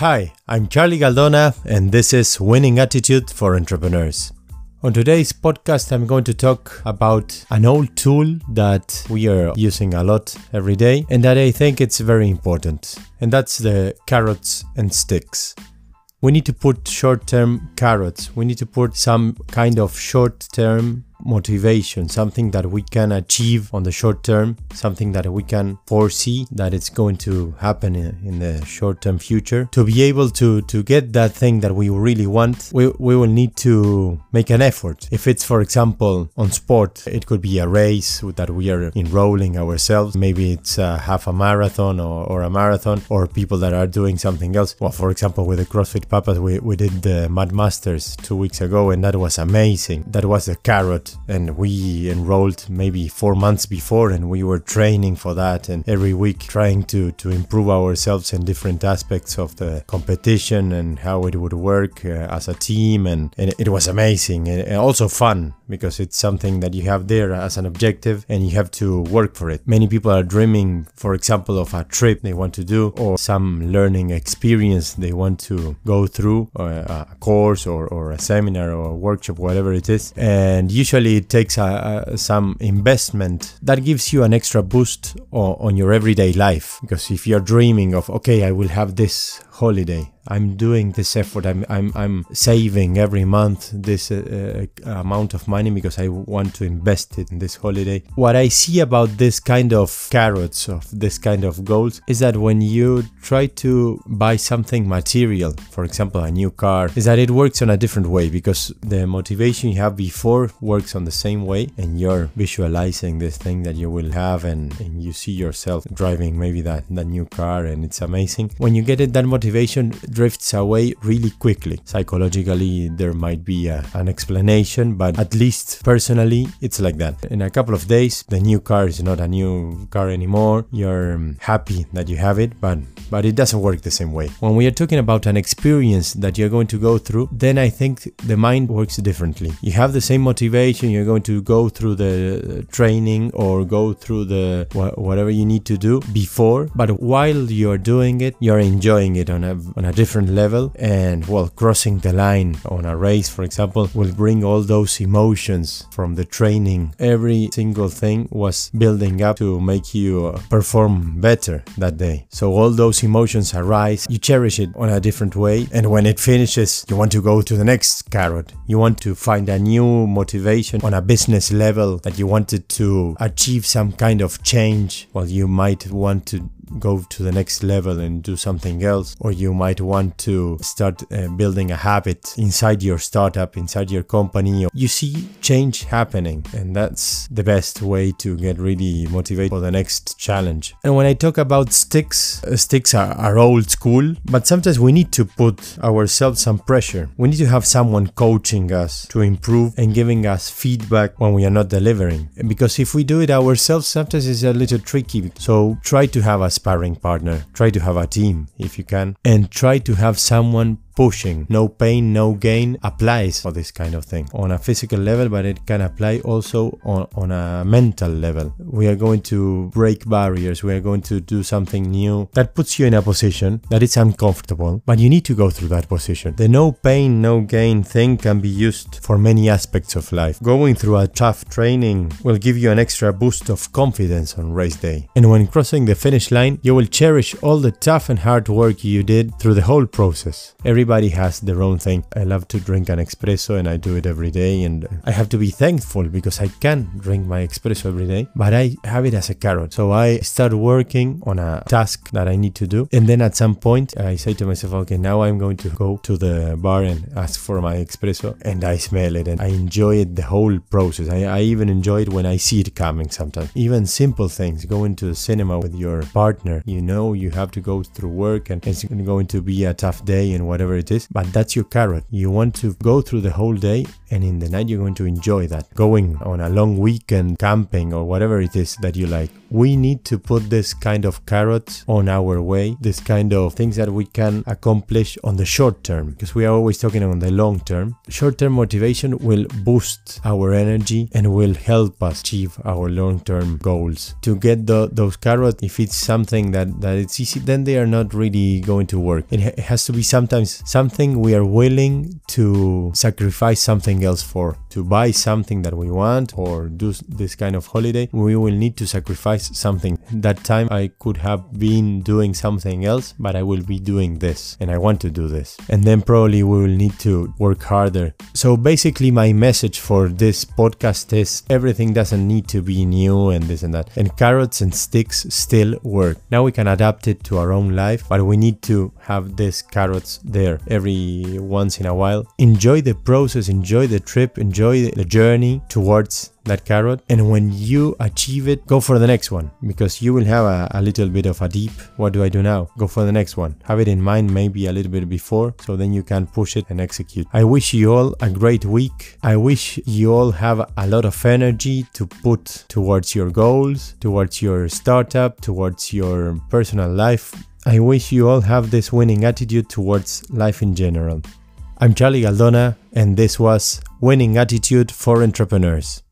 Hi, I'm Charlie Galdona, and this is Winning Attitude for Entrepreneurs. On today's podcast, I'm going to talk about an old tool that we are using a lot every day and that I think it's very important, and that's the carrots and sticks. We need to put short term carrots, we need to put some kind of short term motivation, something that we can achieve on the short term, something that we can foresee that it's going to happen in, the short term future. To be able to, to get that thing that we really want, we, we will need to make an effort. If it's, for example, on sport, it could be a race that we are enrolling ourselves. Maybe it's a half a marathon or, or a marathon, or people that are doing something else. Well, for example, with the CrossFit Papas, we, we did the Mad Masters two weeks ago, and that was amazing. That was a carrot and we enrolled maybe four months before and we were training for that and every week trying to to improve ourselves in different aspects of the competition and how it would work uh, as a team and, and it was amazing and also fun because it's something that you have there as an objective and you have to work for it. Many people are dreaming for example of a trip they want to do or some learning experience they want to go through or a course or, or a seminar or a workshop whatever it is. And usually it takes a, a, some investment that gives you an extra boost on your everyday life. Because if you're dreaming of okay i will have this holiday I'm doing this effort. I'm I'm I'm saving every month this uh, uh, amount of money because I want to invest it in this holiday. What I see about this kind of carrots of this kind of goals is that when you try to buy something material, for example, a new car, is that it works on a different way because the motivation you have before works on the same way, and you're visualizing this thing that you will have, and, and you see yourself driving maybe that that new car, and it's amazing. When you get it, that motivation drifts away really quickly. Psychologically, there might be a, an explanation, but at least personally, it's like that. In a couple of days, the new car is not a new car anymore. You're um, happy that you have it, but but it doesn't work the same way. When we are talking about an experience that you're going to go through, then I think the mind works differently. You have the same motivation, you're going to go through the training or go through the whatever you need to do before, but while you're doing it, you're enjoying it on a on a different level and well crossing the line on a race for example will bring all those emotions from the training. Every single thing was building up to make you uh, perform better that day. So all those emotions arise. You cherish it on a different way. And when it finishes you want to go to the next carrot. You want to find a new motivation on a business level that you wanted to achieve some kind of change. Well you might want to go to the next level and do something else, or you might want to start uh, building a habit inside your startup, inside your company. You see change happening, and that's the best way to get really motivated for the next challenge. And when I talk about sticks, uh, sticks are, are old school, but sometimes we need to put ourselves some pressure. We need to have someone coaching us to improve and giving us feedback when we are not delivering. Because if we do it ourselves, sometimes it's a little tricky. So try to have a sparring partner. Try to have a team if you can, and try to have someone pushing. No pain, no gain applies for this kind of thing on a physical level, but it can apply also on, on a mental level. We are going to break barriers, we are going to do something new that puts you in a position that is uncomfortable, but you need to go through that position. The no pain, no gain thing can be used for many aspects of life. Going through a tough training will give you an extra boost of confidence on race day. And when crossing the finish line, you will cherish all the tough and hard work you did through the whole process. Everybody everybody has their own thing. I love to drink an espresso and I do it every day and I have to be thankful because I can drink my espresso every day, but I have it as a carrot. So I start working on a task that I need to do and then at some point I say to myself, okay, now I'm going to go to the bar and ask for my espresso and I smell it and I enjoy it the whole process. I, I even enjoy it when I see it coming sometimes. Even simple things, going to the cinema with your partner, you know you have to go through work and it's going to be a tough day and whatever whatever it is, but that's your carrot. You want to go through the whole day and in the night you're going to enjoy that. Going on a long weekend camping or whatever it is that you like. We need to put this kind of carrots on our way, this kind of things that we can accomplish on the short term, because we are always talking on the long term. Short term motivation will boost our energy and will help us achieve our long term goals. To get the, those carrots, if it's something that, that it's easy, then they are not really going to work. It, ha- it has to be sometimes something we are willing to sacrifice something else for. To buy something that we want or do this kind of holiday, we will need to sacrifice something. That time I could have been doing something else, but I will be doing this and I want to do this. And then probably we will need to work harder. So basically, my message for this podcast is everything doesn't need to be new and this and that. And carrots and sticks still work. Now we can adapt it to our own life, but we need to have these carrots there every once in a while. Enjoy the process, enjoy the trip, enjoy the journey towards that carrot. And when you achieve it go for the next one because you will have a, a, little bit of a deep what do i do now? Go for the next one. Have it in mind maybe a little bit before so then you can push it and execute. I wish you all a great week. I wish you all have a lot of energy to put towards your goals towards your startup towards your personal life. I wish you all have this winning attitude towards life in general i'm charlie galdona and this was winning attitude for entrepreneurs